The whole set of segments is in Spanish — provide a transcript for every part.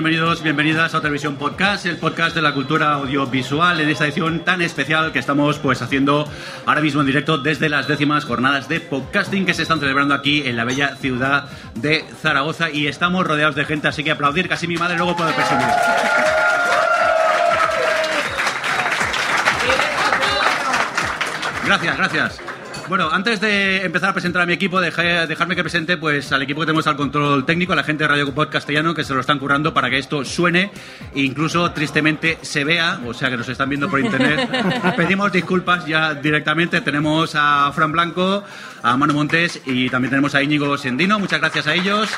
Bienvenidos, bienvenidas a Televisión Podcast, el podcast de la cultura audiovisual en esta edición tan especial que estamos pues haciendo ahora mismo en directo desde las décimas jornadas de podcasting que se están celebrando aquí en la bella ciudad de Zaragoza y estamos rodeados de gente, así que aplaudir, casi mi madre luego puede presumir. Gracias, gracias. Bueno, antes de empezar a presentar a mi equipo, deje- dejarme que presente pues al equipo que tenemos al control técnico, a la gente de Radio Pod Castellano, que se lo están currando para que esto suene e incluso tristemente se vea, o sea que nos están viendo por internet. Pedimos disculpas ya directamente. Tenemos a Fran Blanco, a Manu Montes y también tenemos a Íñigo Sendino. Muchas gracias a ellos.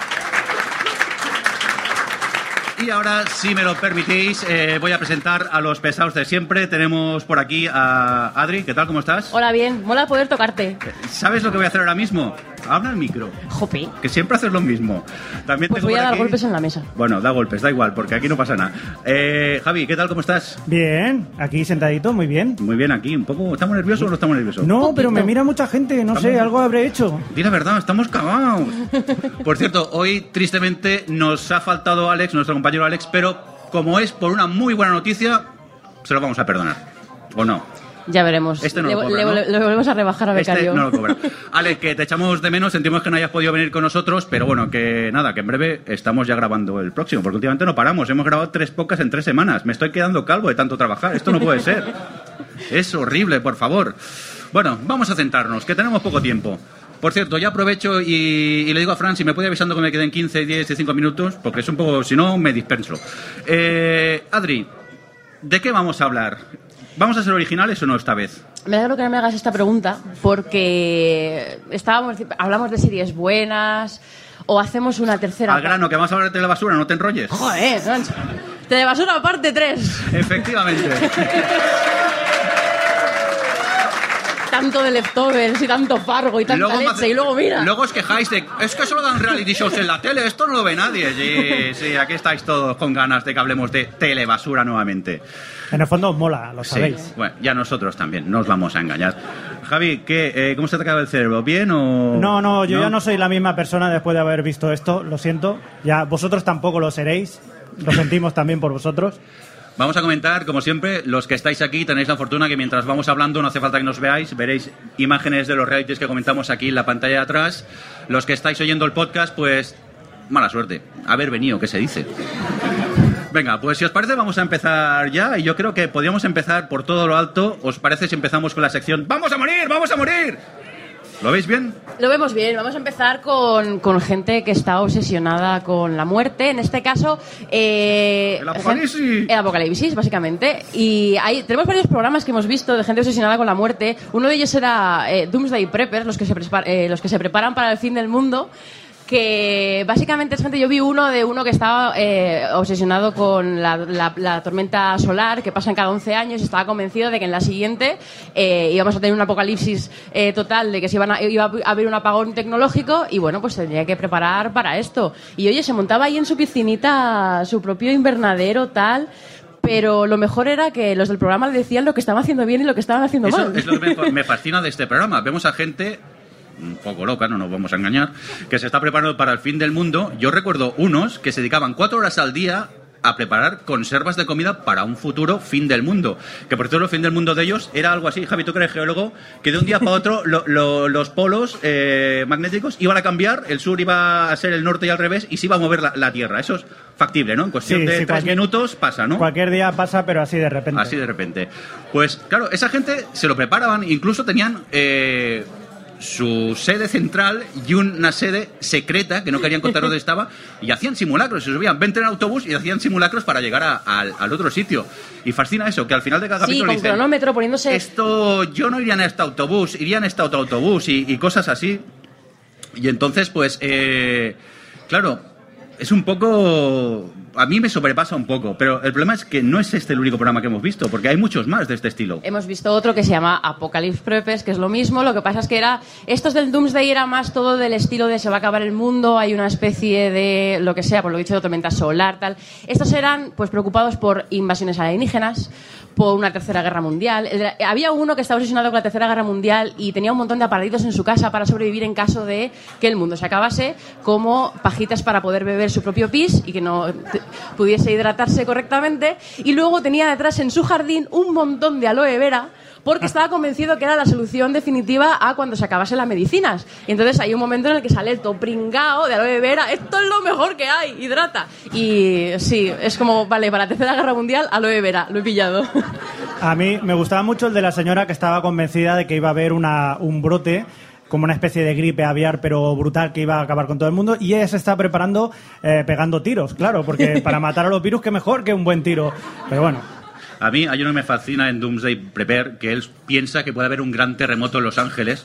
Y ahora, si me lo permitís, eh, voy a presentar a los pesados de siempre. Tenemos por aquí a Adri. ¿Qué tal? ¿Cómo estás? Hola, bien. Mola poder tocarte. ¿Sabes lo que voy a hacer ahora mismo? Habla al micro. Jope. Que siempre haces lo mismo. También Pues voy a dar aquí- golpes en la mesa. Bueno, da golpes, da igual, porque aquí no pasa nada. Eh, Javi, ¿qué tal? ¿Cómo estás? Bien, aquí sentadito, muy bien. Muy bien aquí. Un poco. ¿Estamos nerviosos o no estamos nerviosos? No, pero me mira mucha gente, no sé, algo habré hecho. Di la verdad, estamos cagados. Por cierto, hoy tristemente nos ha faltado Alex, nuestro compañero Alex, pero como es por una muy buena noticia, se lo vamos a perdonar. ¿O no? Ya veremos. Este no le, lo cobra, le- ¿no? le- le volvemos a rebajar a Este becario. no lo cobra. Alex, que te echamos de menos, sentimos que no hayas podido venir con nosotros, pero bueno, que nada, que en breve estamos ya grabando el próximo, porque últimamente no paramos, hemos grabado tres podcasts en tres semanas, me estoy quedando calvo de tanto trabajar, esto no puede ser. Es horrible, por favor. Bueno, vamos a centrarnos, que tenemos poco tiempo. Por cierto, ya aprovecho y, y le digo a Fran si me puede avisando que me queden 15, 10 y 5 minutos, porque es un poco, si no, me dispenso. Eh, Adri, ¿de qué vamos a hablar? ¿Vamos a ser originales o no esta vez? Me alegro que no me hagas esta pregunta porque estábamos hablamos de series buenas o hacemos una tercera. Al grano, que vamos a hablar de la basura, no te enrolles. Joder. Telebasura parte 3. Efectivamente. Tanto de leftovers y tanto fargo y tanta leche hace- y luego mira. Luego os quejáis de. Es que solo dan reality shows en la tele, esto no lo ve nadie. Sí, sí, aquí estáis todos con ganas de que hablemos de telebasura nuevamente. En el fondo os mola, lo Sí, sabéis. bueno, ya nosotros también, no os vamos a engañar. Javi, ¿qué, eh, ¿cómo se te acaba el cerebro? ¿Bien o.? No, no, yo ya no soy la misma persona después de haber visto esto, lo siento. Ya vosotros tampoco lo seréis. Lo sentimos también por vosotros. Vamos a comentar, como siempre, los que estáis aquí tenéis la fortuna que mientras vamos hablando, no hace falta que nos veáis, veréis imágenes de los realities que comentamos aquí en la pantalla de atrás. Los que estáis oyendo el podcast, pues mala suerte. Haber venido, ¿qué se dice? Venga, pues si os parece vamos a empezar ya y yo creo que podríamos empezar por todo lo alto. ¿Os parece si empezamos con la sección ¡Vamos a morir! ¡Vamos a morir! ¿Lo veis bien? Lo vemos bien. Vamos a empezar con, con gente que está obsesionada con la muerte. En este caso, eh, El apocalipsis. El apocalipsis, básicamente. Y hay, tenemos varios programas que hemos visto de gente obsesionada con la muerte. Uno de ellos era eh, Doomsday Preppers, los que, se eh, los que se preparan para el fin del mundo. Que básicamente es gente. Yo vi uno de uno que estaba eh, obsesionado con la, la- la tormenta solar que pasa en cada 11 años y estaba convencido de que en la siguiente eh, íbamos a tener un apocalipsis eh, total, de que se iban a- iba a haber un apagón tecnológico y bueno, pues tendría que preparar para esto. Y oye, se montaba ahí en su piscinita su propio invernadero, tal. Pero lo mejor era que los del programa le decían lo que estaban haciendo bien y lo que estaban haciendo Eso mal. es lo que me, me fascina de este programa. Vemos a gente un poco loca, no nos vamos a engañar, que se está preparando para el fin del mundo. Yo recuerdo unos que se dedicaban cuatro horas al día a preparar conservas de comida para un futuro fin del mundo. Que por cierto, el fin del mundo de ellos era algo así, Javi, tú que eres geólogo, que de un día para otro lo- lo- los polos eh, magnéticos iban a cambiar, el sur iba a ser el norte y al revés, y se iba a mover la, la Tierra. Eso es factible, ¿no? En cuestión Sí, de sí, tres minutos pasa, ¿no? Cualquier día pasa, pero así de repente. Así de repente. Pues claro, esa gente se lo preparaban, incluso tenían eh, su sede central y una sede secreta que no querían contar dónde estaba y hacían simulacros, se subían 20 en autobús y hacían simulacros para llegar a- al, al otro sitio. Y fascina eso, que al final de cada Sí, capítulo con dicen, cronómetro poniéndose. esto yo no iría en este autobús, iría en este otro autobús y, y cosas así. Y entonces, pues, eh, claro, es un poco... A mí me sobrepasa un poco, pero el problema es que no es este el único programa que hemos visto, porque hay muchos más de este estilo. Hemos visto otro que se llama Apocalypse Preppers, que es lo mismo. Lo que pasa es que era. Estos del Doomsday era más todo del estilo de se va a acabar el mundo, hay una especie de. lo que sea, por lo dicho, de tormenta solar, tal. Estos eran, pues, preocupados por invasiones alienígenas, por una tercera guerra mundial. Había uno que estaba obsesionado con la tercera guerra mundial y tenía un montón de aparatitos en su casa para sobrevivir en caso de que el mundo se acabase, como pajitas para poder beber su propio pis y que no pudiese hidratarse correctamente. Y luego tenía detrás en su jardín un montón de aloe vera porque estaba convencido que era la solución definitiva a cuando se acabasen las medicinas. Y entonces hay un momento en el que sale el topringao de aloe vera, esto es lo mejor que hay, hidrata. Y sí, es como, vale, para la tercera guerra mundial, aloe vera, lo he pillado. A mí me gustaba mucho el de la señora que estaba convencida de que iba a haber una, un brote como una especie de gripe aviar, pero brutal, que iba a acabar con todo el mundo. Y ella se está preparando eh, pegando tiros, claro, porque para matar a los virus, qué mejor que un buen tiro. Pero bueno, A mí hay uno que me fascina en Doomsday Prepare, que él piensa que puede haber un gran terremoto en Los Ángeles,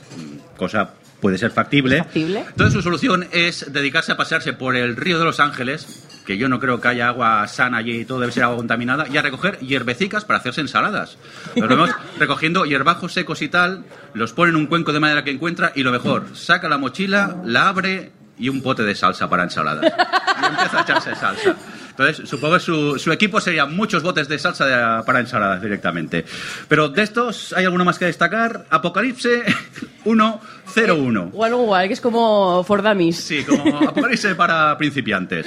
cosa puede ser factible. Factible. Entonces su solución es dedicarse a pasearse por el río de Los Ángeles, que yo no creo que haya agua sana allí y todo debe ser agua contaminada, y a recoger hierbecicas para hacerse ensaladas. Los vemos recogiendo hierbajos secos y tal, los pone en un cuenco de madera que encuentra y lo mejor, saca la mochila, la abre y un pote de salsa para ensaladas. Y empieza a echarse salsa. Entonces, supongo que su, su equipo serían muchos botes de salsa de- para ensaladas directamente. Pero de estos, ¿hay alguno más que destacar? Apocalipse 101. O algo igual, que es como For Dummies. Sí, como Apocalipse para principiantes.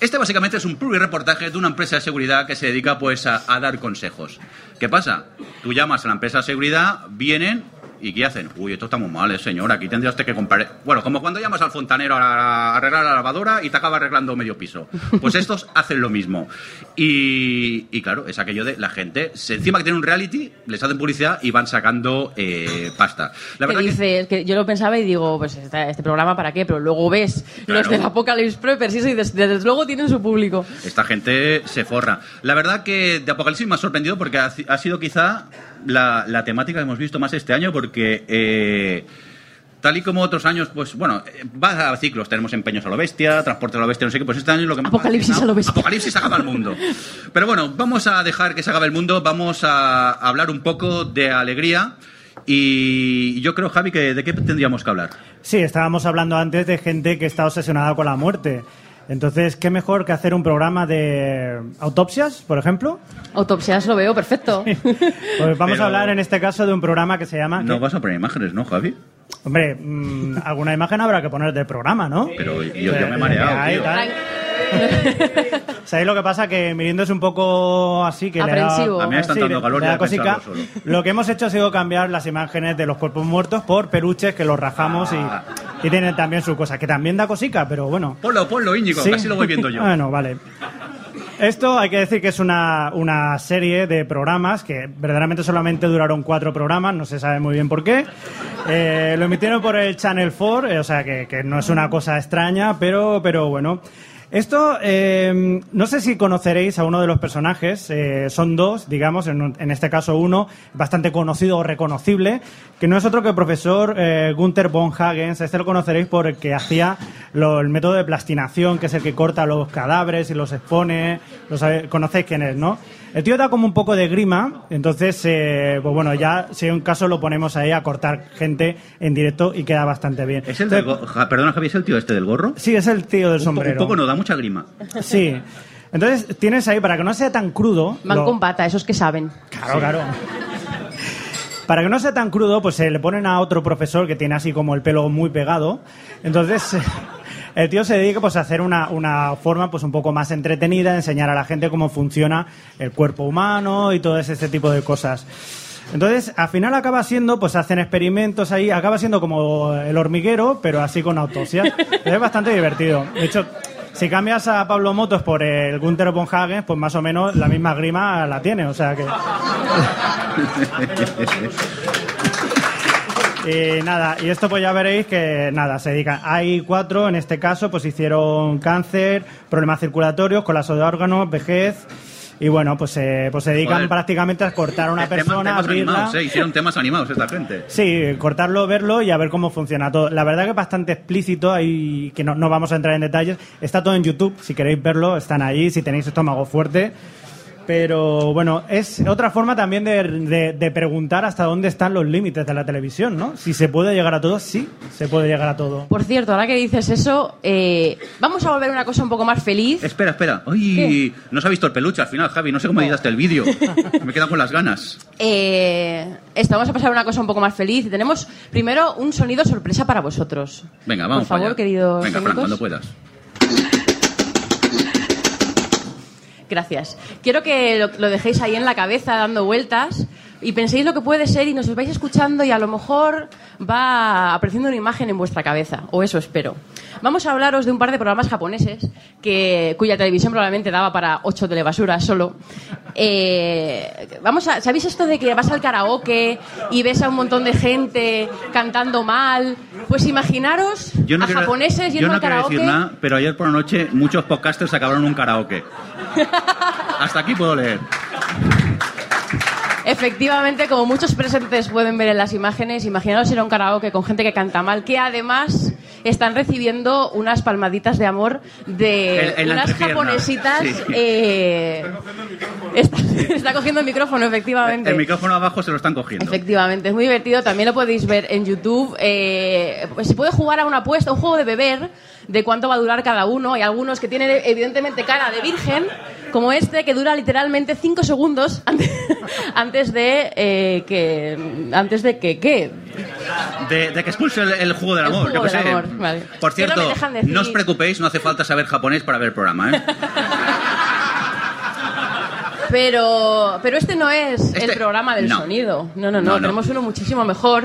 Este básicamente es un reportaje de una empresa de seguridad que se dedica pues a, a dar consejos. ¿Qué pasa? Tú llamas a la empresa de seguridad, vienen y ¿qué hacen? Uy, esto está muy mal, eh, señor, aquí tendría usted que comprar... Bueno, como cuando llamas al fontanero a, arreglar la lavadora y te acaba arreglando medio piso. Pues estos hacen lo mismo. Y, y claro, es aquello de la gente, se- encima que tienen un reality, les hacen publicidad y van sacando eh, pasta. La que verdad que- dices, que yo lo pensaba y digo, pues esta- este programa para qué, pero luego ves Claro. los del Apocalypse Preppers y dices, desde luego tienen su público. Esta gente se forra. La verdad que de Apocalipsis me ha sorprendido porque ha, ha sido quizá la, la temática que hemos visto más este año porque... eh, Tal y como otros años, pues bueno, eh, va a ciclos. Tenemos empeños a lo bestia, transporte a lo bestia, no sé qué. Pues este año lo que más Apocalipsis fascinado- a lo bestia. Apocalipsis acaba el mundo. Pero bueno, vamos a dejar que se acabe el mundo. Vamos a hablar un poco de alegría. Y yo creo, Javi, que de qué tendríamos que hablar. sí, estábamos hablando antes de gente que está obsesionada con la muerte. Entonces, ¿qué mejor que hacer un programa de autopsias, por ejemplo? Autopsias lo veo perfecto. Pues vamos Pero- a hablar en este caso de un programa que se llama... No vas a poner imágenes, ¿no, Javi? Hombre, mm, alguna imagen habrá que poner del programa, ¿no? Pero yo, yo Eh, me he mareado, tío. tal. ¿Sabéis lo que pasa? Que Mirindo es un poco así que le da- Aprensivo. A mí me está Sí, dando calor ya cosica. solo. Lo que hemos hecho ha sido cambiar las imágenes de los cuerpos muertos por peluches que los rajamos Ah. y, y tienen también su cosa, que también da cosica, pero bueno. Ponlo, ponlo, Íñigo, Sí. casi lo voy viendo yo. Bueno, vale. Esto hay que decir que es una, una serie de programas que verdaderamente solamente duraron cuatro programas, no se sabe muy bien por qué. Eh, lo emitieron por el Channel 4, eh, o sea que, que no es una cosa extraña, pero, pero bueno. Esto, eh, no sé si conoceréis a uno de los personajes, eh, son dos, digamos, en, en este caso uno bastante conocido o reconocible, que no es otro que el profesor eh, Gunther von Hagens, este lo conoceréis porque hacía el método de plastinación, que es el que corta los cadáveres y los expone, lo sabe- conocéis quién es, ¿no? El tío da como un poco de grima, entonces, eh, pues bueno, ya si hay un caso lo ponemos ahí a cortar gente en directo y queda bastante bien. ¿Es el del Entonces, Ja- Perdona, Javi, ¿es el tío este del gorro? Sí, es el tío del Un po- sombrero. Un poco no, da mucha grima. Sí. Entonces tienes ahí, para que no sea tan crudo. Van lo- con pata, esos que saben. Claro, claro. Para que no sea tan crudo, pues se le ponen a otro profesor que tiene así como el pelo muy pegado. Entonces, el tío se dedica pues a hacer una, una forma pues un poco más entretenida, enseñar a la gente cómo funciona el cuerpo humano y todo ese tipo de cosas. Entonces, al final acaba siendo, pues hacen experimentos ahí, acaba siendo como el hormiguero, pero así con autopsias. Es bastante divertido. De hecho, si cambias a Pablo Motos por el Gunther von Hagen, pues más o menos la misma grima la tiene, o sea que... Y nada, y esto pues ya veréis que nada, se dedican. Hay cuatro, en este caso, pues hicieron cáncer, problemas circulatorios, colapso de órganos, vejez y bueno, pues, eh, pues se dedican Joder. prácticamente a cortar a una Eh, temas- persona, temas abrirla. animados, eh, Hicieron temas animados esta gente. Sí, cortarlo, verlo y a ver cómo funciona todo. La verdad que es bastante explícito, ahí que no, no vamos a entrar en detalles. Está todo en YouTube, si queréis verlo, están ahí, si tenéis estómago fuerte. Pero bueno, es otra forma también de, de- de preguntar hasta dónde están los límites de la televisión, ¿no? Si se puede llegar a todo, sí, se puede llegar a todo. Por cierto, ahora que dices eso, eh, vamos a volver a una cosa un poco más feliz. Espera, espera. Uy, no se ha visto el peluche al final, Javi. No sé cómo editaste el vídeo. Me he quedado con las ganas. Eh, esto, vamos a pasar a una cosa un poco más feliz. Y tenemos primero un sonido sorpresa para vosotros. Venga, vamos. Por favor, allá. queridos Venga, Fran, técnicos. cuando puedas. Gracias. Quiero que lo, dejéis ahí en la cabeza dando vueltas y penséis lo que puede ser y nos vais escuchando y a lo mejor va apareciendo una imagen en vuestra cabeza, o eso espero. Vamos a hablaros de un par de programas japoneses que, cuya televisión probablemente daba para ocho telebasuras solo. Eh, vamos a, ¿Sabéis esto de que vas al karaoke y ves a un montón de gente cantando mal? Pues imaginaros Yo no a quiero, japoneses yo yendo no al karaoke. decir nada, pero ayer por la noche muchos podcasters acabaron un karaoke. Hasta aquí puedo leer. Efectivamente, como muchos presentes pueden ver en las imágenes, imaginaos ir a un karaoke con gente que canta mal, que además están recibiendo unas palmaditas de amor de En- en la unas japonesitas. Sí. eh, está, está cogiendo el micrófono, efectivamente. El micrófono abajo se lo están cogiendo. Efectivamente, es muy divertido. También lo podéis ver en YouTube. Eh, pues se puede jugar a una apuesta, un juego de beber, de cuánto va a durar cada uno. Hay algunos que tienen evidentemente cara de virgen, como este, que dura literalmente 5 segundos antes, antes de eh, que antes de que qué. De, de que expulse el, el juego del El amor, del vale. Por no cierto, decir- no os preocupéis, no hace falta saber japonés para ver el programa, ¿eh? Pero, pero este no es el Este- programa del no. sonido. No, No, no. Tenemos uno muchísimo mejor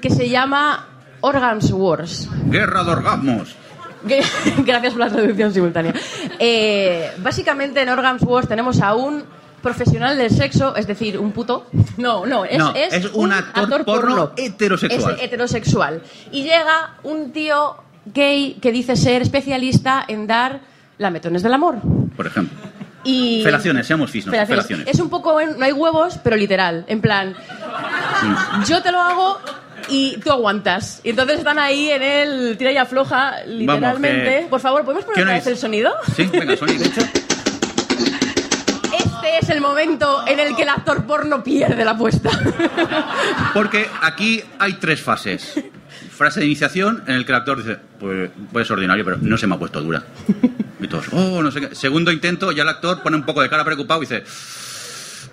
que se llama Organs Wars. Guerra de orgasmos. Gracias por la traducción simultánea. Eh, básicamente en Organs Wars tenemos a un profesional del sexo, es decir, un puto. No, no, es, No, es un actor porno heterosexual. Es heterosexual. Y llega un tío gay que dice ser especialista en dar lametones del amor. Por ejemplo. Y Felaciones, seamos fisnos. Felaciones. Felaciones. Es un poco, en- no hay huevos, pero literal. En plan, yo te lo hago y tú aguantas. Y entonces están ahí en el tira y afloja, literalmente. que- Por favor, ¿podemos poner ¿Qué otra vez el sonido? Sí, venga, sonido. Este es el momento en el que el actor porno pierde la apuesta. Porque aquí hay tres fases. Frase de iniciación en el que el actor dice, pues, pues es ordinario, pero no se me ha puesto dura. Y todos, oh, no sé qué. Segundo intento, ya el actor pone un poco de cara preocupado y dice,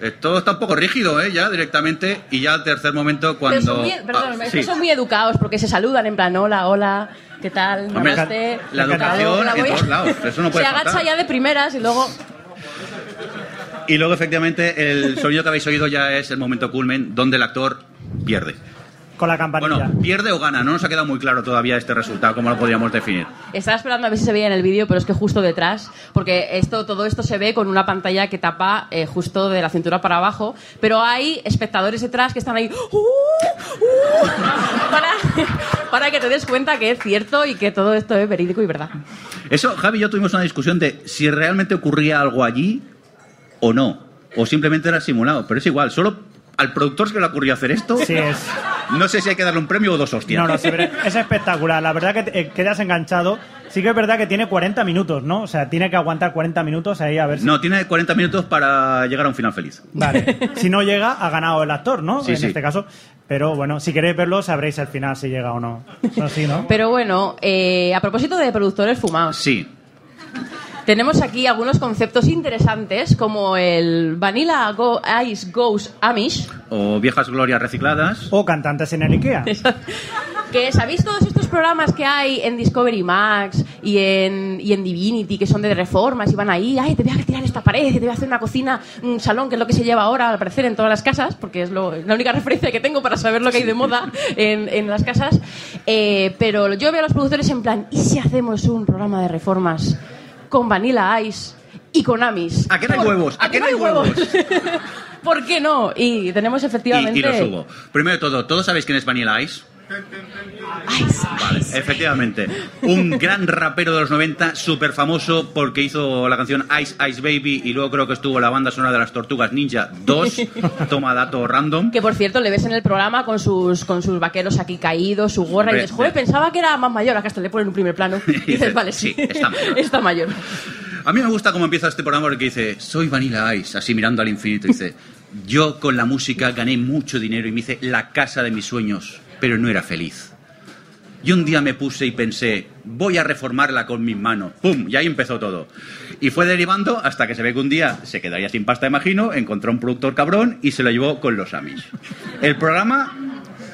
esto está un poco rígido, ¿eh? Ya directamente. Y ya al tercer momento, cuando... Pero son muy, perdón, Ah, es sí. que son muy educados porque se saludan en plan, hola, hola, ¿qué tal? Hombre, Namaste. la educación Hola, en voy a- todos lados, eso no puede Se agacha faltar. ya de primeras y luego... Y luego, efectivamente, el sonido que habéis oído ya es el momento culmen donde el actor pierde. Con la campanilla. Bueno, pierde o gana. No nos ha quedado muy claro todavía este resultado, cómo lo podríamos definir. Estaba esperando a ver si se veía en el vídeo, pero es que justo detrás, porque esto, todo esto se ve con una pantalla que tapa eh, justo de la cintura para abajo, pero hay espectadores detrás que están ahí ¡Uh! ¡Uh! para, para que te des cuenta que es cierto y que todo esto es verídico y verdad. Eso, Javi y yo tuvimos una discusión de si realmente ocurría algo allí o no. O simplemente era simulado. Pero es igual, solo al productor se le ocurrió hacer esto. Sí, es. No sé si hay que darle un premio o dos hostias. No, no, sí, pero es espectacular. La verdad que te- eh, quedas enganchado. Sí que es verdad que tiene 40 minutos, ¿no? O sea, tiene que aguantar 40 minutos ahí a ver si... No, tiene 40 minutos para llegar a un final feliz. Vale. Si no llega, ha ganado el actor, ¿no? Sí, en sí. este caso. Pero bueno, si queréis verlo, sabréis al final si llega o no. Sí, ¿no? Pero bueno, eh, a propósito de productores fumados, Sí. Tenemos aquí algunos conceptos interesantes como el Vanilla Go Ice Goes Amish, O viejas glorias recicladas. O cantantes en el Ikea. que sabéis todos estos programas que hay en Discovery Max y en, y en Divinity que son de reformas y van ahí, ay, te voy a retirar esta pared, te voy a hacer una cocina, un salón, que es lo que se lleva ahora al parecer en todas las casas, porque es lo- la única referencia que tengo para saber lo que hay de moda en, en las casas. Eh, pero yo veo a los productores en plan, ¿y si hacemos un programa de reformas con Vanilla Ice y con Amis? ¿A qué no hay huevos? ¿A qué no hay huevos? ¿Por qué no? Y tenemos efectivamente... Y, y lo subo. Primero de todo, ¿todos sabéis quién es Vanilla Ice? Ice, Vale, Ice. efectivamente. Un gran rapero de los 90, súper famoso porque hizo la canción Ice Ice Baby y luego creo que estuvo la banda sonora de las Tortugas Ninja 2. Toma dato random. Que por cierto, le ves en el programa con sus, con sus vaqueros aquí caídos, su gorra, y dices, joder, pensaba que era más mayor, acá hasta le ponen un primer plano. Y dices, dices, vale, sí, sí, está mayor. está mayor. A mí me gusta cómo empieza este programa porque dice, soy Vanilla Ice, así mirando al infinito. Dice, yo con la música gané mucho dinero y me hice la casa de mis sueños, pero no era feliz. Y un día me puse y pensé, voy a reformarla con mis manos. ¡Pum! Y ahí empezó todo. Y fue derivando hasta que se ve que un día se quedaría sin pasta, imagino, encontró un productor cabrón y se lo llevó con los Amis. El programa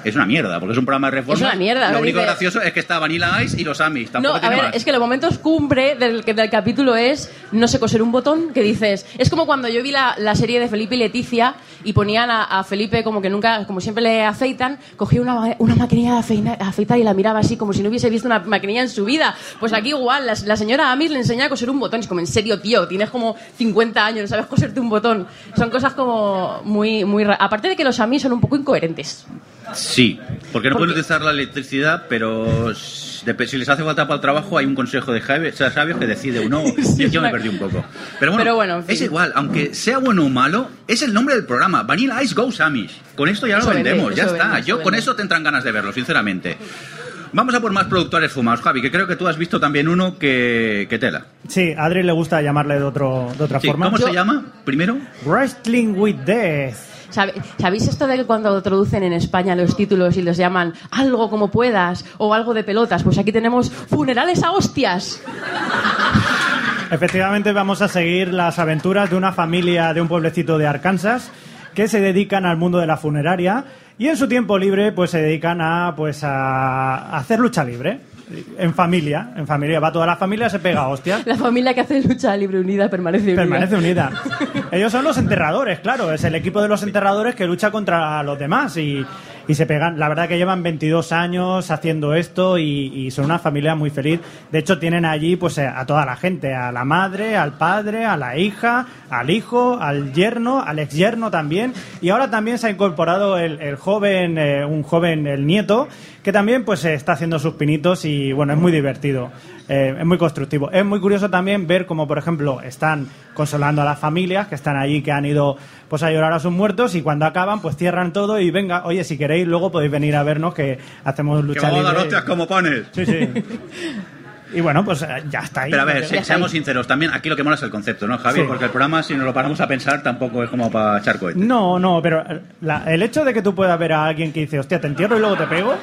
es una mierda, porque es un programa de reforma. Es una mierda, Lo lo único dice- gracioso es que está Vanilla Ice y los Amis. No, a ver, más. es que los momentos cumbre del, del capítulo es no sé coser un botón, que dices, es como cuando yo vi la, la serie de Felipe y Leticia y ponían a, a Felipe como que nunca, como siempre le afeitan, cogía una, una maquinilla de afeitar y la miraba así como si no hubiese visto una maquinilla en su vida. Pues aquí igual, la, la señora Amis le enseña a coser un botón, es como, en serio, tío, tienes como 50 años, no sabes coserte un botón. Son cosas como muy, muy... Aparte de que los Amis son un poco incoherentes. Sí, porque no Porque- pueden utilizar la electricidad, pero si les hace falta para el trabajo hay un consejo de sabios que decide uno. Sí, yo, yo me perdí un poco. Pero bueno, Pero bueno, en fin. es igual, aunque sea bueno o malo, es el nombre del programa. Vanilla Ice Goes Amish. Con esto ya Eso lo vende, vendemos, ya está. vende, yo con eso te entran ganas de verlo, sinceramente. Vamos a por más productores fumados, Javi, que creo que tú has visto también uno que, que tela. Sí, a Adri le gusta llamarle de, otro, de otra Sí, forma. ¿Cómo Yo- se llama? Primero. Wrestling with Death. ¿Sabe- ¿Sabéis esto de que cuando traducen en España los títulos y los llaman algo como puedas o algo de pelotas? Pues aquí tenemos funerales a hostias. Efectivamente vamos a seguir las aventuras de una familia de un pueblecito de Arkansas que se dedican al mundo de la funeraria y en su tiempo libre pues se dedican a pues a, hacer lucha libre en familia, en familia va toda la familia se pega a hostias. La familia que hace lucha libre unida permanece unida. Permanece unida. Ellos son los enterradores, claro. Es el equipo de los enterradores que lucha contra los demás y, y se pegan. La verdad que llevan 22 años haciendo esto y, son una familia muy feliz. De hecho, tienen allí pues eh, a toda la gente, a la madre, al padre, a la hija, al hijo, al yerno, al ex yerno también. Y ahora también se ha incorporado el, el joven, eh, un joven, el nieto, que también pues eh, está haciendo sus pinitos y bueno, es muy divertido. Eh, es muy constructivo. Es muy curioso también ver cómo, por ejemplo, están consolando a las familias que están allí, que han ido pues a llorar a sus muertos y cuando acaban, pues cierran todo y venga, oye, si queréis, luego podéis venir a vernos que hacemos Que lucha vamos a dar libre. hostias como pones. Sí, sí. Y bueno, pues eh, ya está ahí. Pero a ver, se- seamos sinceros, también aquí lo que mola es el concepto, ¿no, Javi? Sí. Porque el programa, si nos lo paramos a pensar, tampoco es como para echar cohetes. No, no, pero eh, la- el hecho de que tú puedas ver a alguien que dice, hostia, te entierro y luego te pego,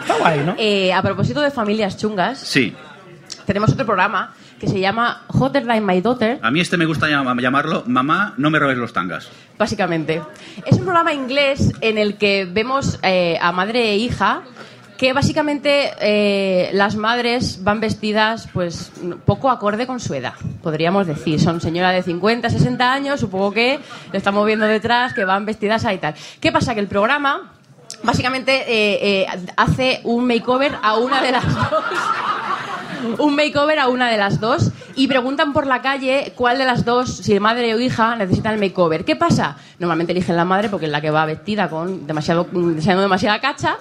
está guay, ¿no? Eh, a propósito de familias chungas, Sí, tenemos otro programa que se llama Hotter Than My Daughter, a mí este me gusta llam- llamarlo Mamá, no me robes los tangas. básicamente. Es un programa inglés en el que vemos eh, a madre e hija que básicamente eh, las madres van vestidas pues poco acorde con su edad, podríamos decir. Son señoras de 50, 60 años, supongo que le estamos viendo detrás, que van vestidas ahí tal. ¿Qué pasa? Que el programa básicamente eh, eh, hace un makeover a una de las dos. un makeover a una de las dos y preguntan por la calle cuál de las dos, si madre o hija, necesitan el makeover. ¿Qué pasa? Normalmente eligen la madre porque es la que va vestida con demasiado, deseando demasiada cacha,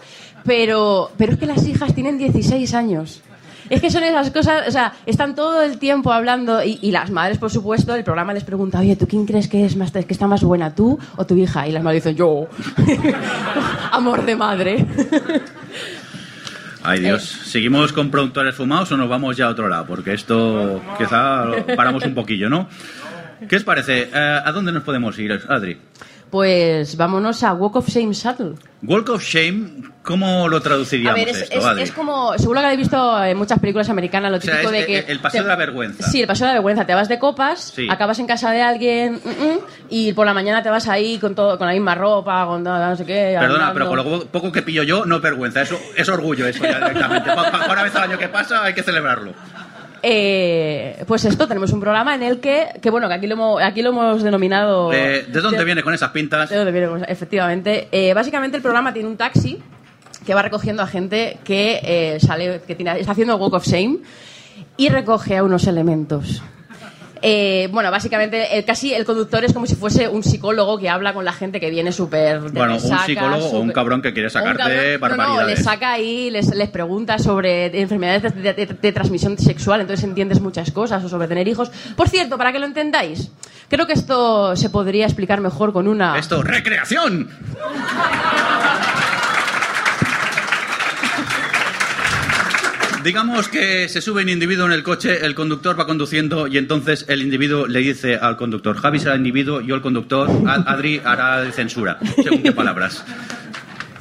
pero, pero es que las hijas tienen 16 años. Es que son esas cosas, o sea, están todo el tiempo hablando y, y las madres, por supuesto, el programa les pregunta, oye, ¿tú quién crees que es más, que está más buena, tú o tu hija? Y las madres dicen, yo. Amor de madre. Ay Dios, Eh. ¿seguimos con productores fumados o nos vamos ya a otro lado? Porque esto quizá lo paramos un poquillo, ¿no? ¿Qué os parece? Eh, ¿A dónde nos podemos ir, Adri? Pues vámonos a Walk of Shame Shuttle. Walk of Shame, ¿cómo lo A traduciríamos ver, es, esto, es- Adri? es como, seguro que habéis visto en muchas películas americanas lo O sea, típico es de que... el- paseo te- de la vergüenza. Sí, el paseo de la vergüenza. Te vas de copas, Sí. acabas en casa de alguien mm, mm, y por la mañana te vas ahí con todo con la misma ropa, con no sé qué. Perdona, pero con lo poco que pillo yo, no es vergüenza, eso es orgullo eso ya directamente. Pa- pa- Una vez al año que pasa hay que celebrarlo. Eh, pues esto, tenemos un programa en el que, que bueno, que aquí lo hemos, aquí lo hemos denominado... Eh, ¿De dónde viene con esas pintas? ¿De dónde viene? Pues, Efectivamente. Eh, básicamente el programa tiene un taxi que va recogiendo a gente que eh, sale, que tiene- está haciendo Walk of Shame y recoge a unos elementos. Eh, bueno, básicamente, el, casi el conductor es como si fuese un psicólogo que habla con la gente que viene súper. Bueno, un psicólogo o un cabrón que quiere sacarte cabrón- No, no, barbaridades. les saca ahí, les, les pregunta sobre enfermedades de, de- de transmisión sexual, entonces entiendes muchas cosas, o sobre tener hijos. Por cierto, para que lo entendáis, creo que esto se podría explicar mejor con una. Esto, recreación. Digamos que se sube un individuo en el coche, el conductor va conduciendo y entonces el individuo le dice al conductor, Javi será el individuo, yo el conductor, Ad- Adri hará de censura, según qué palabras.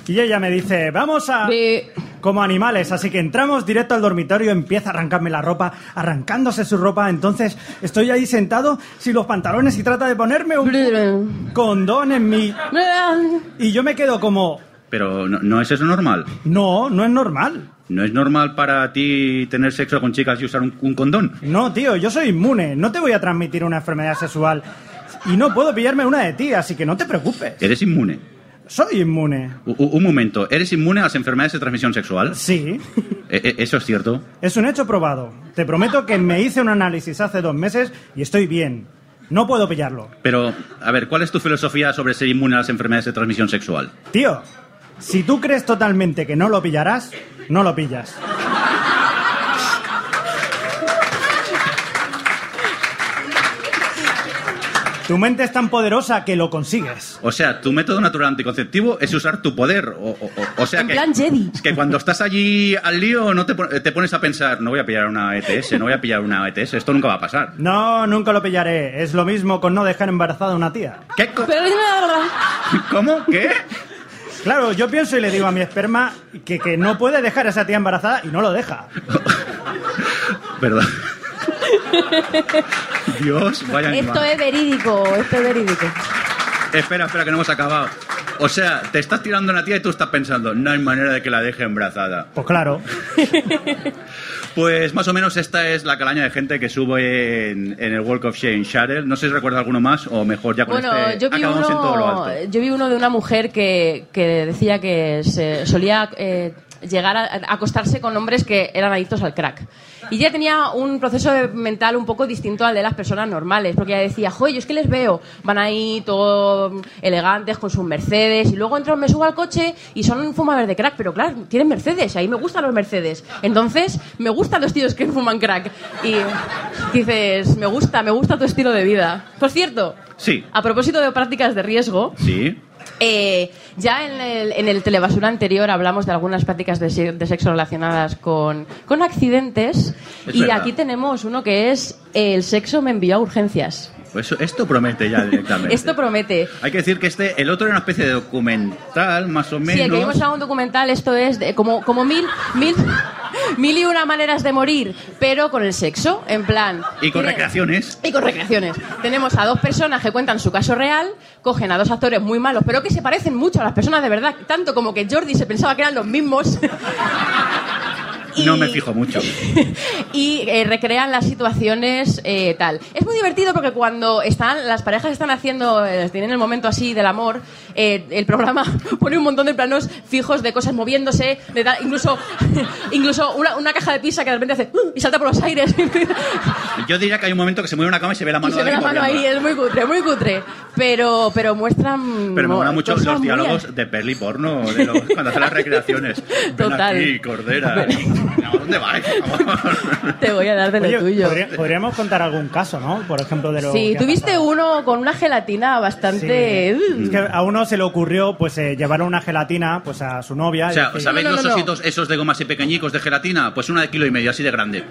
Y ella me dice, vamos a... de- Como animales, así que entramos directo al dormitorio, empieza a arrancarme la ropa, arrancándose su ropa, entonces estoy ahí sentado sin los pantalones y trata de ponerme un condón en mi... Y yo me quedo como, Pero ¿no, no es eso normal? no, no es normal. ¿No es normal para ti tener sexo con chicas y usar un, un condón? No, tío, yo soy inmune, no te voy a transmitir una enfermedad sexual. Y no puedo pillarme una de ti, así que no te preocupes. ¿Eres inmune? Soy inmune. U- un momento, ¿eres inmune a las enfermedades de transmisión sexual? Sí, E- e- ¿Eso es cierto? es un hecho probado. Te prometo que me hice un análisis hace dos meses y estoy bien. No puedo pillarlo. Pero, a ver, ¿cuál es tu filosofía sobre ser inmune a las enfermedades de transmisión sexual? Tío, si tú crees totalmente que no lo pillarás, no lo pillas. Tu mente es tan poderosa que lo consigues. O sea, tu método natural anticonceptivo es usar tu poder. O, o- o- o sea En que, plan Jedi. es que cuando estás allí al lío no te, te pones a pensar, no voy a pillar una ETS, no voy a pillar una ETS, esto nunca va a pasar. No, nunca lo pillaré. Es lo mismo con no dejar embarazada a una tía. ¿Qué? co- Pero dime la verdad. ¿Cómo? ¿Qué? Claro, yo pienso y le digo a mi esperma que, que no puede dejar a esa tía embarazada y no lo deja. Perdón. Dios, vaya animal. Esto es verídico, esto es verídico. Espera, espera, que no hemos acabado. O sea, te estás tirando a una tía y tú estás pensando, no hay manera de que la deje embarazada. Pues claro. Pues más o menos esta es la calaña de gente que sube en, en el Walk of Shame Shuttle. No sé si recuerda alguno más o mejor ya con Bueno, este yo vi, acabamos en todo lo uno, alto. yo vi uno de una mujer que, que decía que se solía eh, llegar a, a acostarse con hombres que eran adictos al crack. Y ella tenía un proceso mental un poco distinto al de las personas normales, porque ella decía, joder, yo es que les veo, van ahí todos elegantes con sus Mercedes, y luego entro, me subo al coche y son fumadores de crack, pero claro, tienen Mercedes, ahí me gustan los Mercedes. Entonces, me gustan los tíos que fuman crack. Y dices, me gusta, me gusta tu estilo de vida. Por cierto, Sí, a propósito de prácticas de riesgo, sí. eh, ya en el, en el telebasura anterior hablamos de algunas prácticas de, de sexo relacionadas con, con accidentes Es y verdad. aquí tenemos uno que es el sexo me envió a urgencias. Pues esto promete ya directamente. Esto promete. Hay que decir que este, el otro era una especie de documental, más o menos. Sí, el que vimos a un documental, esto es de- como, como mil, mil, mil y una maneras de morir, pero con el sexo, en plan. Y con tiene- recreaciones. Y con recreaciones. Tenemos a dos personas que cuentan su caso real, cogen a dos actores muy malos, pero que se parecen mucho a las personas de verdad, tanto como que Jordi se pensaba que eran los mismos. No me fijo mucho. y eh, recrean las situaciones eh, tal. Es muy divertido porque cuando están las parejas están haciendo, eh, tienen el momento así del amor, eh, el programa pone un montón de planos fijos de cosas moviéndose, de tal- incluso, incluso una, una caja de pizza que de repente hace "Uh", y salta por los aires. Yo diría que hay un momento que se mueve una cama y se ve la Y mano se de ve la mano ahí, es muy cutre, muy cutre. Pero, pero muestran. Pero me molan mucho los diálogos de peli porno, de los- cuando hace las recreaciones. Ven Total. aquí, cordera. ¿A dónde vais, por favor? Te voy a dar de lo Oye, tuyo. podría- podríamos contar algún caso, ¿no? Por ejemplo, de lo Sí, que tuviste uno con una gelatina Sí. bastante. Es que a uno se le ocurrió pues eh, llevar una gelatina pues a su novia. O y sea, decir, ¿sabéis No, no, los no, no. ositos esos de goma así pequeñicos de gelatina? Pues una de kilo y medio, así de grande.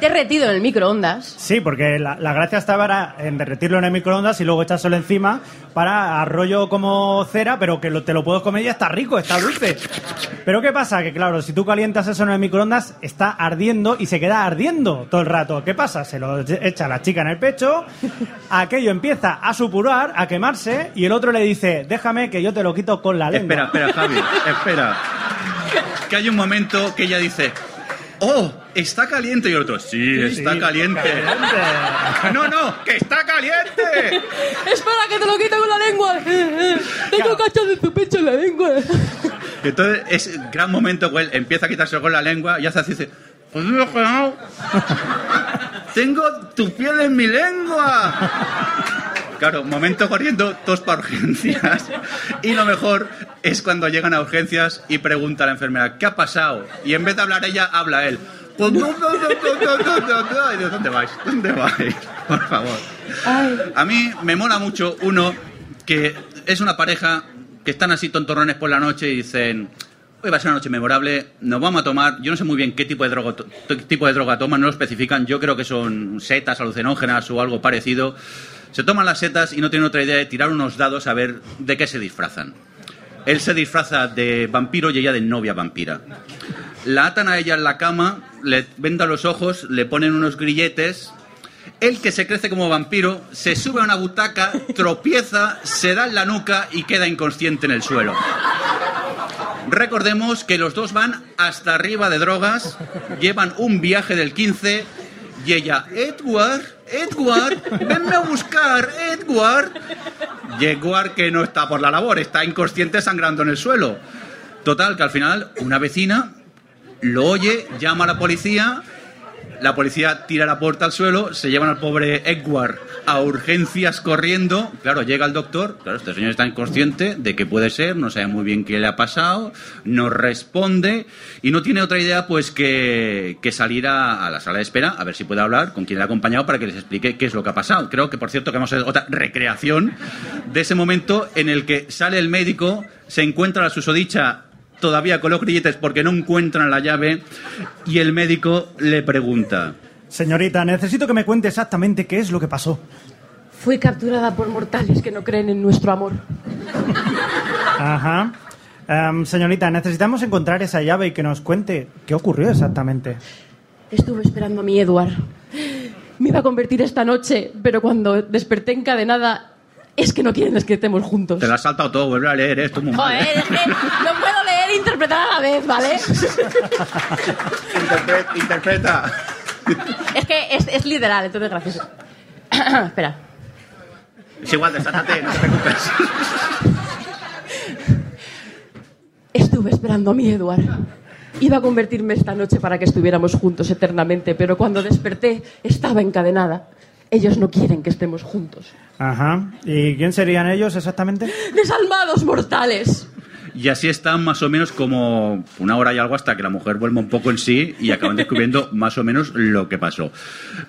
Derretido en el microondas. Sí, porque la, la gracia estaba era en derretirlo en el microondas y luego echárselo encima para arroyo como cera, pero que lo- te lo puedes comer y está rico, está dulce. Pero ¿qué pasa? Que claro, si tú calientas eso en el microondas, está ardiendo y se queda ardiendo todo el rato. ¿Qué pasa? Se lo echa la chica en el pecho, aquello empieza a supurar, a quemarse, y el otro le dice, déjame que yo te lo quito con la lengua. Espera, espera, Javi, espera. Que hay un momento que ella dice, ¡Oh! ¿Está caliente? Y el otro, sí, está Sí, caliente. caliente. ¡No, no! ¡Que está caliente! ¡Espera, que te lo quito con la lengua! Tengo cachos de tu pecho en la lengua. Entonces, es gran momento que él empieza a quitárselo con la lengua y hace así, dice, pues me lo he quedado. tengo tu piel en mi lengua. Claro, momento corriendo, todos para urgencias. Y lo mejor es cuando llegan a urgencias y pregunta a la enfermera, ¿qué ha pasado? Y en vez de hablar ella, habla él. Pues no, no, no. Y digo, ¿Dónde vais? ¿Dónde vais? Por favor. A mí me mola mucho uno que es una pareja que están así tontorrones por la noche y dicen, hoy va a ser una noche memorable, nos vamos a tomar, yo no sé muy bien qué tipo de droga, tipo de droga toman, no lo especifican, yo creo que son setas alucinógenas o algo parecido. Se toman las setas y no tienen otra idea de tirar unos dados a ver de qué se disfrazan. Él se disfraza de vampiro y ella de novia vampira. La atan a ella en la cama, le vendan los ojos, le ponen unos grilletes. El que se crece como vampiro se sube a una butaca, tropieza, se da en la nuca y queda inconsciente en el suelo. Recordemos que los dos van hasta arriba de drogas, llevan un viaje del 15 y ella, Edward, Edward, venme a buscar, Edward. Edward que no está por la labor, está inconsciente sangrando en el suelo. Total, que al final una vecina lo oye, llama a la policía, la policía tira la puerta al suelo, se llevan al pobre Edward a urgencias corriendo. Claro, llega el doctor, claro, este señor está inconsciente de qué puede ser, no sabe muy bien qué le ha pasado, no responde y no tiene otra idea pues que, que salir a, a la sala de espera a ver si puede hablar con quien le ha acompañado para que les explique qué es lo que ha pasado. Creo que, por cierto, que vamos a hacer otra recreación de ese momento en el que sale el médico, se encuentra la susodicha todavía con los grilletes porque no encuentran la llave y el médico le pregunta. Señorita, necesito que me cuente exactamente qué es lo que pasó. Fui capturada por mortales que no creen en nuestro amor. Ajá. Em, señorita, necesitamos encontrar esa llave y que nos cuente qué ocurrió exactamente. Estuve esperando a mi Edward. Me iba a convertir esta noche, pero cuando desperté encadenada, es que no quieren que estemos juntos. Te la has saltado todo, vuelve a leer esto mal. Joder, ¿eh? es que no puedo interpretar a la vez, ¿vale? Interpre- interpreta. Es que es, es literal, entonces gracias. Espera. Es igual, desátate, no te preocupes. Estuve esperando a mi Edward. Iba a convertirme esta noche para que estuviéramos juntos eternamente, pero cuando desperté estaba encadenada. Ellos no quieren que estemos juntos. Ajá. ¿Y quién serían ellos exactamente? ¡Desalmados mortales! Y así están más o menos como una hora y algo hasta que la mujer vuelva un poco en sí y acaban descubriendo más o menos lo que pasó.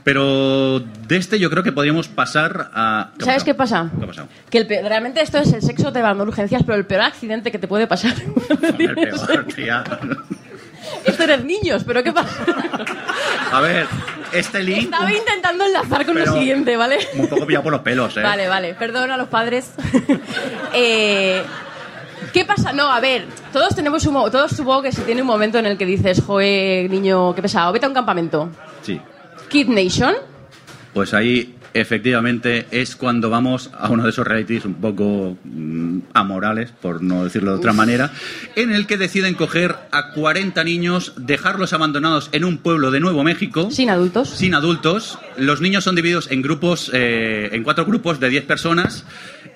Pero de este yo creo que podríamos pasar a... ¿Sabes pasado? qué pasa? ¿Qué ha pasado? Que el pe- realmente esto es el sexo te van urgencias, pero el peor accidente que te puede pasar. El peor, tía. esto eres niños, pero ¿qué pasa? A ver, este link... Estaba intentando enlazar con lo siguiente, ¿vale? Un poco pillado por los pelos, ¿eh? Vale, vale. Perdón a los padres. Eh, ¿Qué pasa? No, a ver, todos tenemos un todos supongo que se tiene un momento en el que dices, joe, niño, qué pesado, vete a un campamento. Sí. Kid Nation. Pues ahí, efectivamente, es cuando vamos a uno de esos realities un poco mm, amorales, por no decirlo de otra manera, en el que deciden coger a 40 niños, dejarlos abandonados en un pueblo de Nuevo México. Sin adultos. Sin adultos. Los niños son divididos en grupos, eh, en cuatro grupos de 10 personas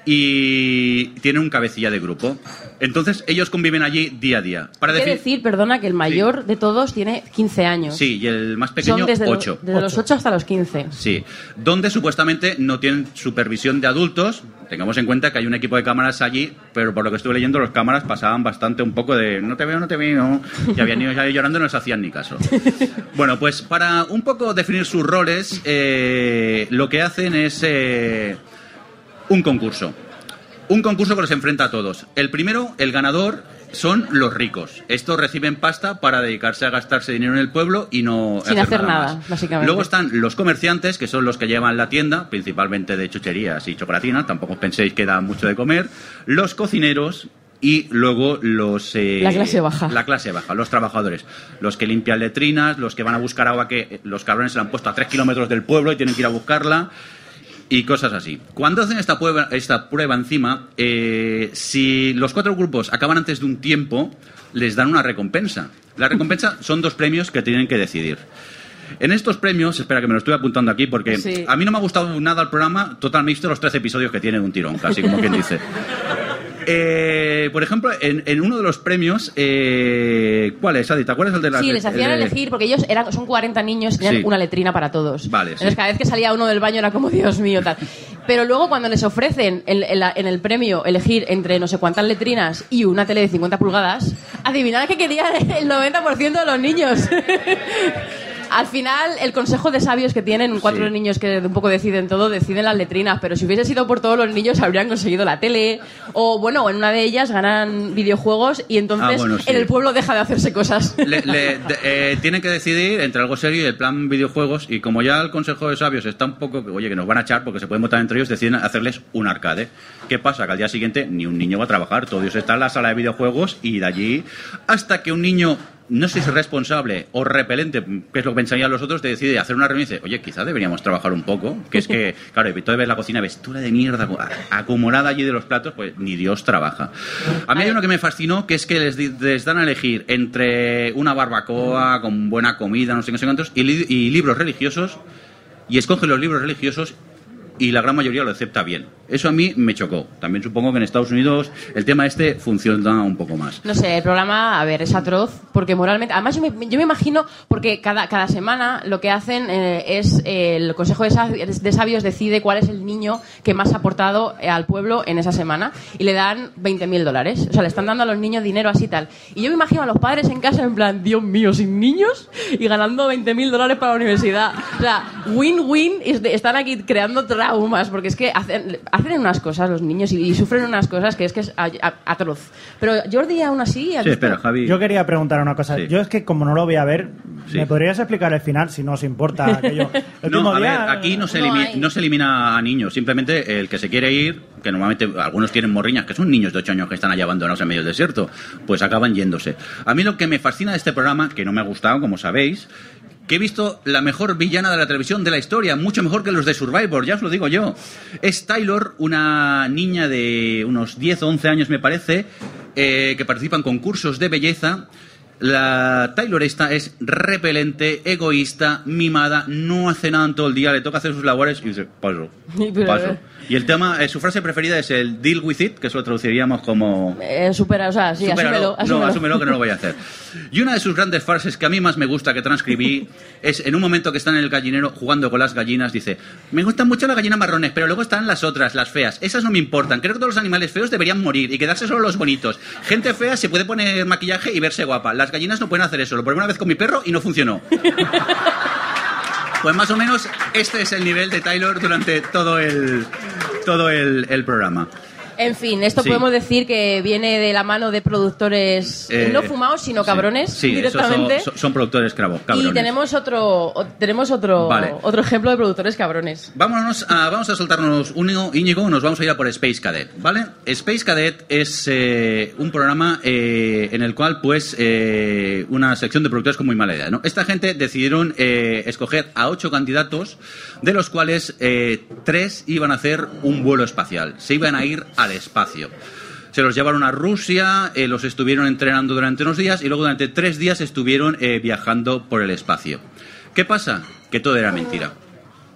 y tienen un cabecilla de grupo. Entonces ellos conviven allí día a día. Para Hay que decir, decir, perdona, que el mayor de todos tiene 15 años. sí, y el más pequeño Son desde, lo- 8. desde los 8 hasta los 15. Sí, donde supuestamente no tienen supervisión de adultos. Tengamos en cuenta que hay un equipo de cámaras allí, pero por lo que estuve leyendo, los cámaras pasaban bastante un poco de no te veo, no te veo. Y había niños ahí llorando y no les hacían ni caso. Bueno, pues para un poco definir sus roles, eh, lo que hacen es eh, un concurso. Un concurso que los enfrenta a todos. El primero, el ganador, son los ricos. Estos reciben pasta para dedicarse a gastarse dinero en el pueblo y no Sin hacer nada, más. básicamente. Luego están los comerciantes, que son los que llevan la tienda, principalmente de chucherías y chocolatinas, tampoco penséis que da mucho de comer. Los cocineros y luego los... eh, La clase baja. La clase baja, los trabajadores. Los que limpian letrinas, los que van a buscar agua que los cabrones se la han puesto a tres kilómetros del pueblo y tienen que ir a buscarla. Y cosas así. Cuando hacen esta prueba, esta prueba encima, eh, si los cuatro grupos acaban antes de un tiempo, les dan una recompensa. La recompensa son dos premios que tienen que decidir. En estos premios, espera que me lo estoy apuntando aquí porque Sí. a mí no me ha gustado nada el programa, total me he visto los 13 episodios que tiene de un tirón, casi como quien dice. Eh, por ejemplo, en, en uno de los premios, eh, ¿cuál es, Adi? ¿Te acuerdas el de la Sí, les hacían el elegir, porque ellos eran, son 40 niños, tenían Sí. una letrina para todos. Vale, Entonces sí. cada vez que salía uno del baño era como, Dios mío, tal. Pero luego cuando les ofrecen en, en la- en el premio elegir entre no sé cuántas letrinas y una tele de 50 pulgadas, adivinad que querían el 90% de los niños. Al final, el consejo de sabios que tienen, cuatro Sí. niños que un poco deciden todo, deciden las letrinas, pero si hubiese sido por todos los niños habrían conseguido la tele, o bueno, en una de ellas ganan videojuegos y entonces Ah, bueno, sí. en el pueblo deja de hacerse cosas. Le- le- de- eh, tienen que decidir entre algo serio y el plan videojuegos y como ya el Consejo de Sabios está un poco, que, oye, que nos van a echar porque se pueden votar entre ellos, deciden hacerles un arcade. ¿Qué pasa? Que al día siguiente ni un niño va a trabajar, todo Dios está en la sala de videojuegos y de allí hasta que un niño no sé si es responsable o repelente, que es lo que pensarían los otros, te decide hacer una reunión y dice, oye, quizá deberíamos trabajar un poco. Que es que, claro, y tú ves la cocina, vestura de mierda acu- acumulada allí de los platos, pues ni Dios trabaja. A mí hay uno que me fascinó, que es que les, les dan a elegir entre una barbacoa con buena comida, no sé qué, no sé cuántos, y, li- y libros religiosos, y escogen los libros religiosos y la gran mayoría lo acepta bien. Eso a mí me chocó. También supongo que en Estados Unidos el tema este funciona un poco más. No sé, el programa, a ver, es atroz, porque moralmente. Además, yo me, yo me imagino, porque cada, cada semana lo que hacen eh, es eh, el Consejo de Sabios, de Sabios decide cuál es el niño que más ha aportado eh, al pueblo en esa semana y le dan 20.000 dólares. O sea, le están dando a los niños dinero así tal. Y yo me imagino a los padres en casa en plan, Dios mío, sin niños y ganando 20.000 dólares para la universidad. O sea, win-win, están aquí creando traumas, porque es que hacen unas cosas los niños y, y sufren unas cosas que es que es a- a- atroz. Pero Jordi aún así... ¿has Sí, espera, Javi. Yo quería preguntar una cosa. Sí. Yo es que como no lo voy a ver, Sí. ¿me podrías explicar el final si no os importa aquello? El No, a ver, aquí no se, No elimi- hay. no se elimina a niños, simplemente el que se quiere ir, que normalmente algunos tienen morriñas, que son niños de 8 años que están allá abandonados en medio del desierto, pues acaban yéndose. A mí lo que me fascina de este programa, que no me ha gustado, como sabéis, que he visto la mejor villana de la televisión de la historia, mucho mejor que los de Survivor, ya os lo digo yo. Es Taylor, una niña de unos 10 o 11 años, me parece, eh, que participa en concursos de belleza. La Taylor esta es repelente, egoísta, mimada, no hace nada en todo el día, le toca hacer sus labores y dice, paso, paso. Y el tema, eh, su frase preferida es el deal with it, que eso lo traduciríamos como Eh, supera, o sea, sí, asúmelo, asúmelo. No, asúmelo que no lo voy a hacer. Y una de sus grandes frases que a mí más me gusta que transcribí es en un momento que están en el gallinero jugando con las gallinas, dice, me gustan mucho las gallinas marrones, pero luego están las otras, las feas. Esas no me importan. Creo que todos los animales feos deberían morir y quedarse solo los bonitos. Gente fea se puede poner maquillaje y verse guapa. Las gallinas no pueden hacer eso. Lo probé una vez con mi perro y no funcionó. Pues más o menos este es el nivel de Taylor durante todo el, todo el, el programa. En fin, esto Sí. podemos decir que viene de la mano de productores Eh, no fumados, sino cabrones Sí, directamente. son, son productores cravo- cabrones. y tenemos otro, tenemos otro, Vale. otro ejemplo de productores cabrones. Vámonos a, vamos a soltarnos un Íñigo, nos vamos a ir a por Space Cadet, ¿vale? Space Cadet es eh, un programa eh, en el cual, pues, eh, una sección de productores con muy mala idea, ¿no? Esta gente decidieron eh, escoger a ocho candidatos, de los cuales eh, tres iban a hacer un vuelo espacial, se iban a ir al espacio. Se los llevaron a Rusia, eh, los estuvieron entrenando durante unos días y luego durante tres días estuvieron eh, viajando por el espacio. ¿Qué pasa? Que todo era mentira.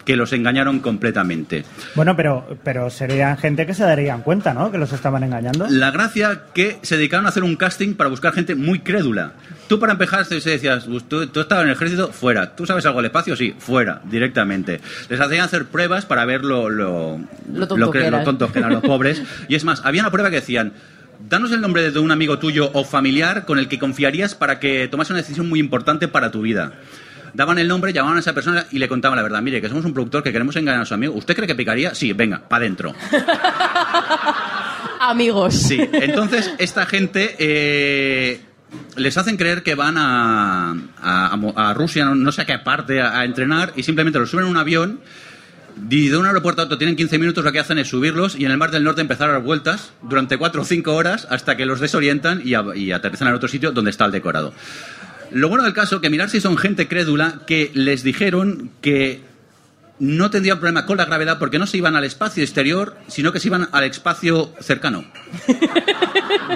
Que los engañaron completamente. Bueno, pero, pero serían gente que se darían cuenta, ¿no? Que los estaban engañando. La gracia que se dedicaron a hacer un casting para buscar gente muy crédula. Tú para empezar se decías, "Pues tú, tú estabas en el ejército, fuera. ¿Tú sabes algo del espacio? Sí, fuera, directamente. Les hacían hacer pruebas para ver lo, lo, Lo tonto que, que lo tontos que eran los pobres. Y es más, había una prueba que decían, danos el nombre de un amigo tuyo o familiar con el que confiarías para que tomase una decisión muy importante para tu vida. Daban el nombre, llamaban a esa persona y le contaban la verdad. Mire, que somos un productor que queremos engañar a su amigo. ¿Usted cree que picaría? Sí, venga, para adentro. Amigos. Sí, entonces esta gente eh, les hacen creer que van a, a- Rusia, no, no sé a qué parte, a, a entrenar y simplemente los suben en un avión. Y de un aeropuerto a otro tienen 15 minutos, lo que hacen es subirlos y en el Mar del Norte empezar a dar vueltas durante 4 o 5 horas hasta que los desorientan y, a- y aterrizan en otro sitio donde está el decorado. Lo bueno del caso que mirar si son gente crédula que les dijeron que no tendrían problema con la gravedad porque no se iban al espacio exterior, sino que se iban al espacio cercano.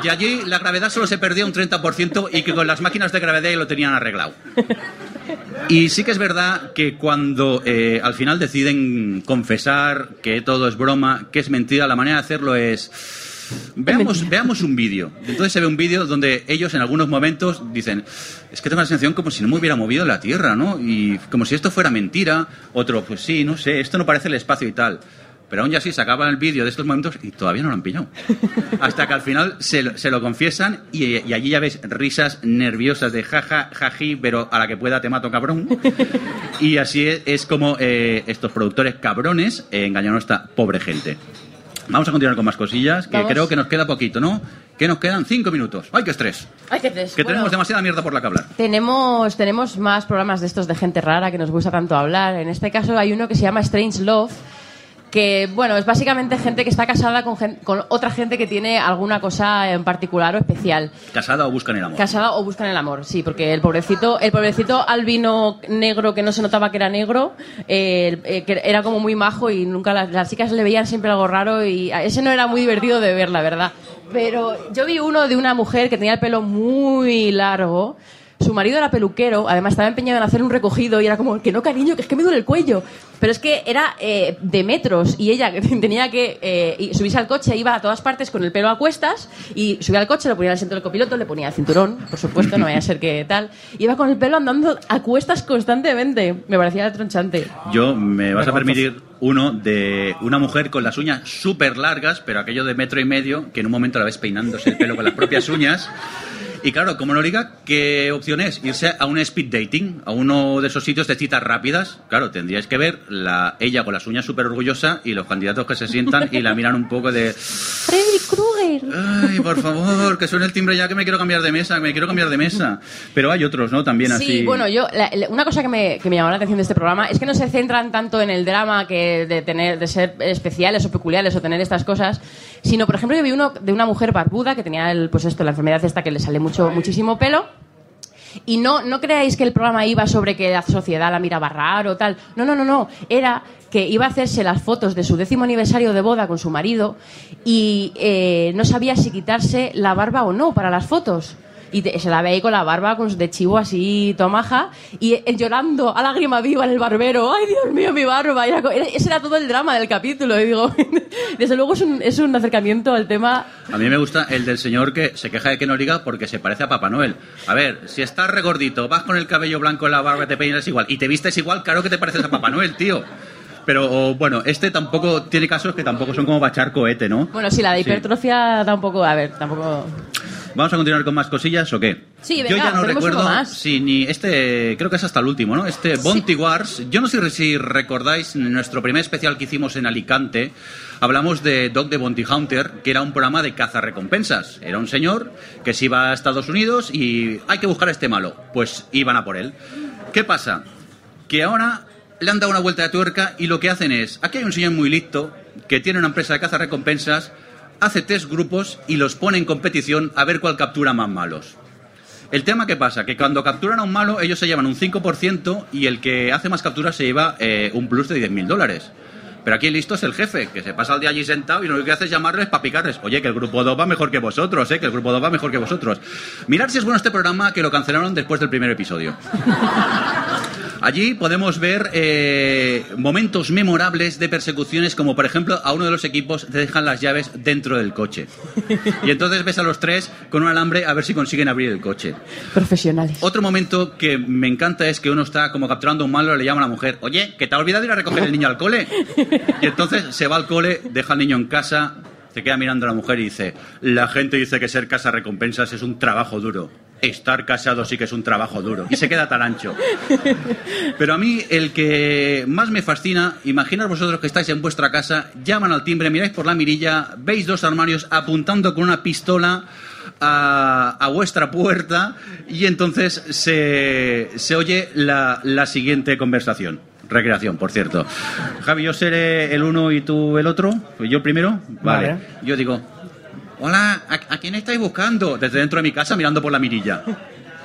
Y allí la gravedad solo se perdía un 30% y que con las máquinas de gravedad lo tenían arreglado. Y sí que es verdad que cuando eh, al final deciden confesar que todo es broma, que es mentira, la manera de hacerlo es... Veamos, veamos un vídeo. Entonces se ve un vídeo donde ellos en algunos momentos dicen, es que tengo la sensación como si no me hubiera movido la Tierra, ¿no? Y como si esto fuera mentira. Otro, pues sí, no sé, esto no parece el espacio y tal. Pero aún así se acaba el vídeo de estos momentos y todavía no lo han pillado. Hasta que al final se lo, se lo confiesan y, y allí ya ves risas nerviosas de jaja, jaji, pero a la que pueda te mato cabrón. Y así es, es como eh, estos productores cabrones eh, engañaron a esta pobre gente. Vamos a continuar con más cosillas, que Vamos. creo que nos queda poquito, ¿no? Que nos quedan cinco minutos. ¡Ay, qué estrés! Ay, qué tres. Que Bueno, tenemos demasiada mierda por la que hablar. Tenemos, tenemos más programas de estos de gente rara que nos gusta tanto hablar. En este caso hay uno que se llama Strange Love, que bueno, es básicamente gente que está casada con, con otra gente que tiene alguna cosa en particular o especial. ¿Casada o buscan el amor? Casada o buscan el amor, sí, porque el pobrecito, el pobrecito albino negro que no se notaba que era negro, eh, eh, que era como muy majo y nunca las, las chicas le veían siempre algo raro y ese no era muy divertido de ver, la verdad. Pero yo vi uno de una mujer que tenía el pelo muy largo. Su marido era peluquero, además estaba empeñado en hacer un recogido y era como, que no, cariño, que es que me duele el cuello. Pero es que era eh, de metros y ella tenía que eh, y subirse al coche, iba a todas partes con el pelo a cuestas y subía al coche, lo ponía en el asiento del copiloto, le ponía el cinturón, por supuesto, no vaya a ser que tal. Iba con el pelo andando a cuestas constantemente. Me parecía tronchante. Yo me vas a permitir uno de una mujer con las uñas súper largas, pero aquello de metro y medio, que en un momento la ves peinándose el pelo con las propias uñas. Y claro, como no diga, ¿qué opción es? Irse a un speed dating, a uno de esos sitios de citas rápidas. Claro, tendríais que ver la, ella con las uñas súper orgullosa y los candidatos que se sientan y la miran un poco de... Freddy Krueger. Ay, por favor, que suene el timbre ya que me quiero cambiar de mesa, que me quiero cambiar de mesa. Pero hay otros, ¿no? También así... Sí, bueno, yo la- la- una cosa que me, que me llamó la atención de este programa es que no se centran tanto en el drama que de tener de ser especiales o peculiares o tener estas cosas, sino por ejemplo yo vi uno de una mujer barbuda que tenía el, pues esto la enfermedad esta que le sale mucho muchísimo pelo. Y no, no creáis que el programa iba sobre que la sociedad la miraba raro o tal. No, no, no, no. Era que iba a hacerse las fotos de su décimo aniversario de boda con su marido y eh, no sabía si quitarse la barba o no para las fotos. Y te- se la ve ahí con la barba con, de chivo así tomaja y eh, llorando a lágrima viva en el barbero. ¡Ay, Dios mío, mi barba! Era ese era todo el drama del capítulo. Y digo, desde luego es un, es un acercamiento al tema A mí me gusta el del señor que se queja de que no liga porque se parece a Papá Noel. A ver, si estás regordito, vas con el cabello blanco en la barba, te peinas igual y te vistes igual, claro que te pareces a Papá Noel, tío. Pero bueno, este tampoco tiene casos que tampoco son como bachar cohete, ¿no? Bueno, sí, la de Sí. hipertrofia da un poco. A ver, tampoco. ¿Vamos a continuar con más cosillas o qué? Sí, Yo venga, ya no recuerdo más. si ni este, creo que es hasta el último, ¿no? Este Bounty Wars. Yo no sé si recordáis nuestro primer especial que hicimos en Alicante. Hablamos de Dog the Bounty Hunter, que era un programa de caza recompensas. Era un señor que se iba a Estados Unidos y hay que buscar a este malo. Pues iban a por él. ¿Qué pasa? Que ahora le han dado una vuelta de tuerca y lo que hacen es, aquí hay un señor muy listo que tiene una empresa de caza recompensas, hace tres grupos y los pone en competición a ver cuál captura más malos. El tema que pasa, que cuando capturan a un malo, ellos se llevan un 5% y el que hace más capturas se lleva eh, un plus de 10.000 dólares. Pero aquí listo es el jefe, que se pasa el día allí sentado y lo único que hace es llamarles para picarles. Oye, que el grupo 2 va mejor que vosotros, ¿eh? Que el grupo 2 va mejor que vosotros. Mirad si es bueno este programa que lo cancelaron después del primer episodio. Allí podemos ver eh, momentos memorables de persecuciones, como por ejemplo a uno de los equipos te dejan las llaves dentro del coche. Y entonces ves a los tres con un alambre a ver si consiguen abrir el coche. Profesionales. Otro momento que me encanta es que uno está como capturando a un malo, le llama a la mujer, oye, que te ha olvidado ir a recoger el niño al cole. Y entonces se va al cole, deja al niño en casa, se queda mirando a la mujer y dice, la gente dice que ser casa recompensas es un trabajo duro. Estar casado sí que es un trabajo duro. Y se queda tan ancho. Pero a mí el que más me fascina, imaginad vosotros que estáis en vuestra casa, llaman al timbre, miráis por la mirilla, veis dos armarios apuntando con una pistola a, a vuestra puerta y entonces se, se oye la, la siguiente conversación. Recreación, por cierto. Javi, yo seré el uno y tú el otro. ¿Yo primero? Vale. Vale. Yo digo, hola, ¿a, a quién estáis buscando? Desde dentro de mi casa mirando por la mirilla.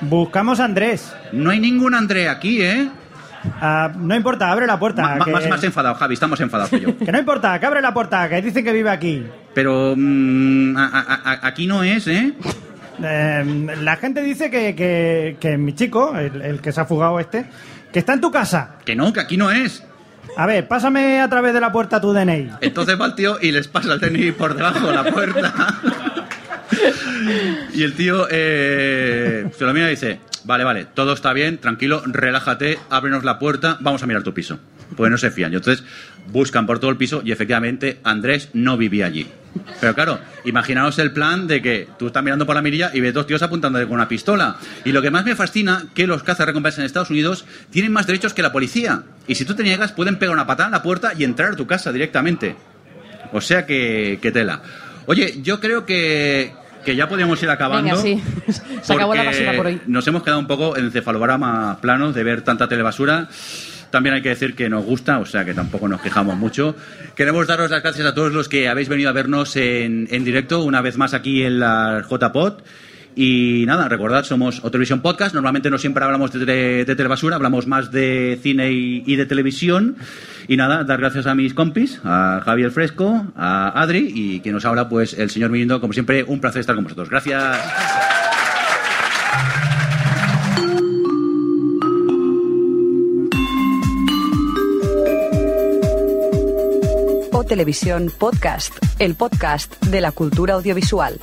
Buscamos a Andrés. No hay ningún André aquí, ¿eh? Ah, no importa, abre la puerta. Ma- que... Más, más enfadado, Javi, estamos enfadados y yo. que no importa, que abre la puerta, que dicen que vive aquí. Pero mm, a- a- a- aquí no es, ¿eh? Eh, la gente dice que, que- que mi chico, el, el que se ha fugado este, que está en tu casa. Que no, que aquí no es. A ver, pásame a través de la puerta tu DNI. Entonces va el tío y les pasa el DNI por debajo de la puerta. y el tío eh, se lo mira y dice, vale, vale, todo está bien, tranquilo, relájate, ábrenos la puerta, vamos a mirar tu piso. Pues no se fían. Y entonces buscan por todo el piso y efectivamente Andrés no vivía allí. Pero claro, imaginaos el plan de que tú estás mirando por la mirilla y ves dos tíos apuntándote con una pistola. Y lo que más me fascina, que los cazarrecompensas en Estados Unidos tienen más derechos que la policía. Y si tú te niegas, pueden pegar una patada en la puerta y entrar a tu casa directamente. O sea que, que tela. Oye, yo creo que, que ya podríamos ir acabando. Venga, sí. Se acabó la basura por hoy. Nos hemos quedado un poco en cefalograma planos de ver tanta telebasura. También hay que decir que nos gusta, o sea que tampoco nos quejamos mucho. Queremos daros las gracias a todos los que habéis venido a vernos en, en directo, una vez más aquí en la JPod. Y nada, recordad, somos Otelevisión Podcast. Normalmente no siempre hablamos de, de, de telebasura, hablamos más de cine y, y de televisión. Y nada, dar gracias a mis compis, a Javier Fresco, a Adri y quien nos habla, pues el señor Mirindo. Como siempre, un placer estar con vosotros. Gracias. O Televisión Podcast, el podcast de la cultura audiovisual.